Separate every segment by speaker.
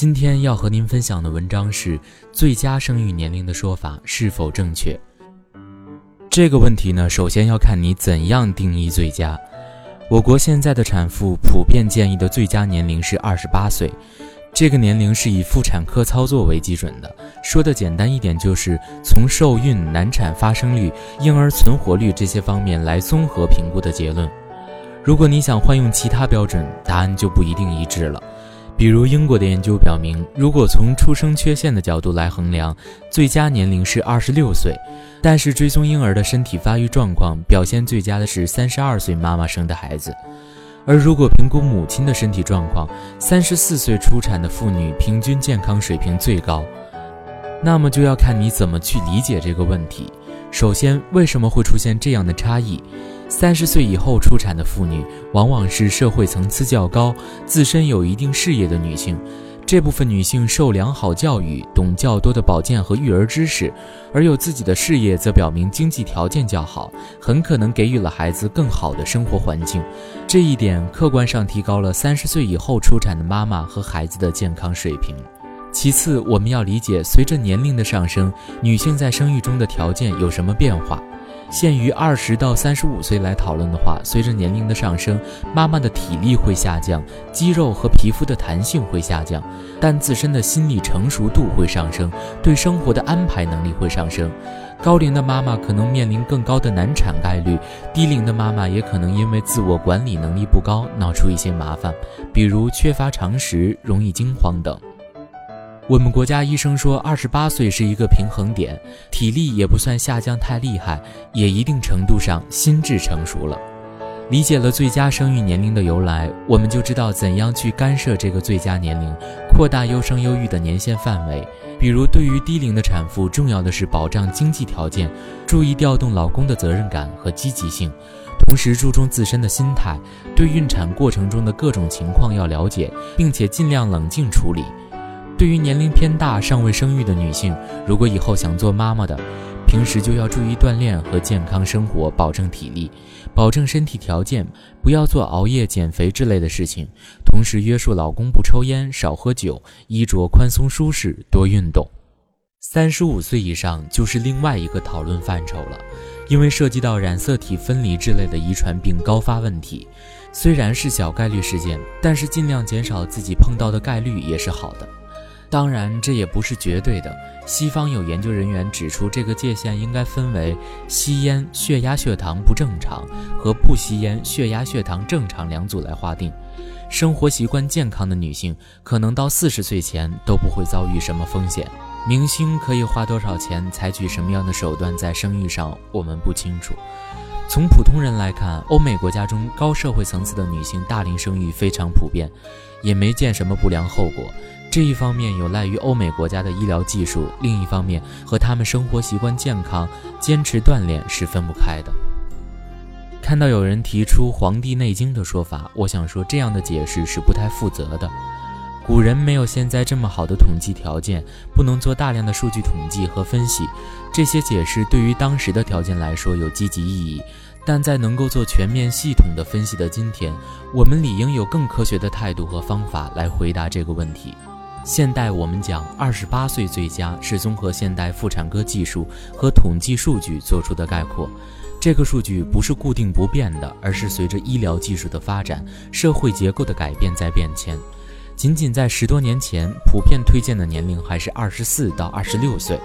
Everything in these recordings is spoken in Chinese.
Speaker 1: 今天要和您分享的文章是最佳生育年龄的说法是否正确？这个问题呢，首先要看你怎样定义最佳。我国现在的产妇普遍建议的最佳年龄是二十八岁，这个年龄是以妇产科操作为基准的。说的简单一点，就是从受孕、难产发生率、婴儿存活率这些方面来综合评估的结论。如果你想换用其他标准，答案就不一定一致了。比如英国的研究表明，如果从出生缺陷的角度来衡量，最佳年龄是二十六岁，但是追踪婴儿的身体发育状况，表现最佳的是三十二岁妈妈生的孩子。而如果评估母亲的身体状况，三十四岁出产的妇女平均健康水平最高。那么就要看你怎么去理解这个问题。首先，为什么会出现这样的差异？三十岁以后出产的妇女，往往是社会层次较高、自身有一定事业的女性。这部分女性受良好教育，懂较多的保健和育儿知识，而有自己的事业，则表明经济条件较好，很可能给予了孩子更好的生活环境。这一点客观上提高了三十岁以后出产的妈妈和孩子的健康水平。其次，我们要理解，随着年龄的上升，女性在生育中的条件有什么变化。限于二十到三十五岁来讨论的话，随着年龄的上升，妈妈的体力会下降，肌肉和皮肤的弹性会下降，但自身的心理成熟度会上升，对生活的安排能力会上升。高龄的妈妈可能面临更高的难产概率，低龄的妈妈也可能因为自我管理能力不高，闹出一些麻烦，比如缺乏常识、容易惊慌等。我们国家医生说，二十八岁是一个平衡点，体力也不算下降太厉害，也一定程度上心智成熟了。理解了最佳生育年龄的由来，我们就知道怎样去干涉这个最佳年龄，扩大优生优育的年限范围。比如，对于低龄的产妇，重要的是保障经济条件，注意调动老公的责任感和积极性，同时注重自身的心态，对孕产过程中的各种情况要了解，并且尽量冷静处理。对于年龄偏大、尚未生育的女性，如果以后想做妈妈的，平时就要注意锻炼和健康生活，保证体力，保证身体条件，不要做熬夜、减肥之类的事情。同时约束老公不抽烟、少喝酒，衣着宽松舒适，多运动。三十五岁以上就是另外一个讨论范畴了，因为涉及到染色体分离之类的遗传病高发问题。虽然是小概率事件，但是尽量减少自己碰到的概率也是好的。当然，这也不是绝对的。西方有研究人员指出，这个界限应该分为吸烟血压血糖不正常和不吸烟血压血糖正常两组来划定。生活习惯健康的女性，可能到四十岁前都不会遭遇什么风险。明星可以花多少钱，采取什么样的手段在生育上，我们不清楚。从普通人来看，欧美国家中高社会层次的女性大龄生育非常普遍，也没见什么不良后果。这一方面有赖于欧美国家的医疗技术，另一方面和他们生活习惯健康、坚持锻炼是分不开的。看到有人提出《黄帝内经》的说法，我想说这样的解释是不太负责的。古人没有现在这么好的统计条件，不能做大量的数据统计和分析。这些解释对于当时的条件来说有积极意义，但在能够做全面系统的分析的今天，我们理应有更科学的态度和方法来回答这个问题。现代我们讲二十八岁最佳，是综合现代妇产科技术和统计数据做出的概括。这个数据不是固定不变的，而是随着医疗技术的发展、社会结构的改变在变迁。仅仅在十多年前，普遍推荐的年龄还是二十四到二十六岁，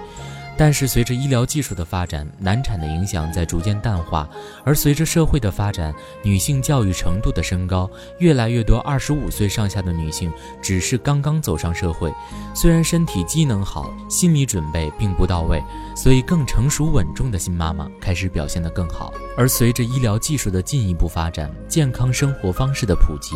Speaker 1: 但是随着医疗技术的发展，难产的影响在逐渐淡化，而随着社会的发展，女性教育程度的升高，越来越多二十五岁上下的女性只是刚刚走上社会，虽然身体机能好，心理准备并不到位，所以更成熟稳重的新妈妈开始表现得更好。而随着医疗技术的进一步发展，健康生活方式的普及，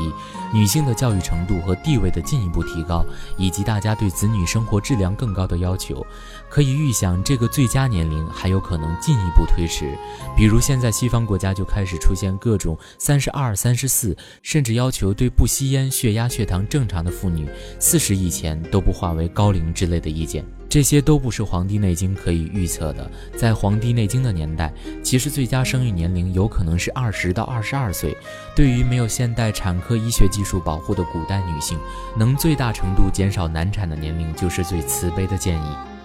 Speaker 1: 女性的教育程度和地位的进一步提高，以及大家对子女生活质量更高的要求，可以预想。这个最佳年龄还有可能进一步推迟，比如现在西方国家就开始出现各种三十二、三十四，甚至要求对不吸烟、血压、血糖正常的妇女四十以前都不划为高龄之类的意见。这些都不是《黄帝内经》可以预测的。在《黄帝内经》的年代，其实最佳生育年龄有可能是二十到二十二岁。对于没有现代产科医学技术保护的古代女性，能最大程度减少难产的年龄，就是最慈悲的建议。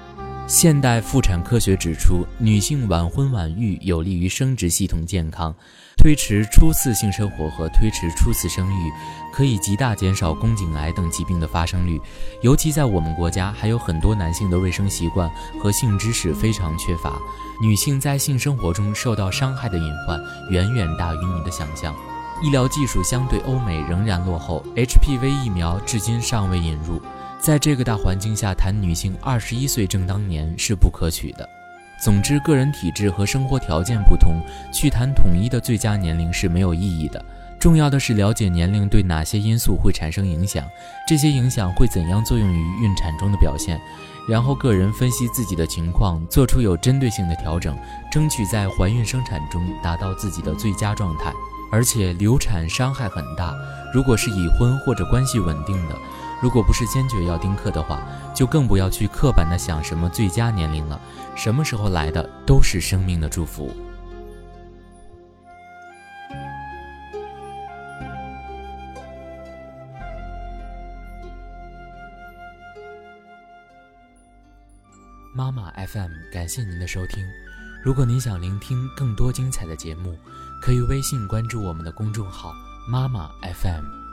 Speaker 1: 现代妇产科学指出，女性晚婚晚育有利于生殖系统健康，推迟初次性生活和推迟初次生育，可以极大减少宫颈癌等疾病的发生率。尤其在我们国家，还有很多男性的卫生习惯和性知识非常缺乏，女性在性生活中受到伤害的隐患远远大于你的想象。医疗技术相对欧美仍然落后，HPV 疫苗至今尚未引入。在这个大环境下谈女性二十一岁正当年是不可取的。总之，个人体质和生活条件不同，去谈统一的最佳年龄是没有意义的。重要的是了解年龄对哪些因素会产生影响，这些影响会怎样作用于孕产中的表现，然后个人分析自己的情况，做出有针对性的调整，争取在怀孕生产中达到自己的最佳状态。而且流产伤害很大，如果是已婚或者关系稳定的。如果不是坚决要丁克的话，就更不要去刻板的想什么最佳年龄了。什么时候来的都是生命的祝福。妈妈 FM，感谢您的收听。如果您想聆听更多精彩的节目，可以微信关注我们的公众号“妈妈 FM”。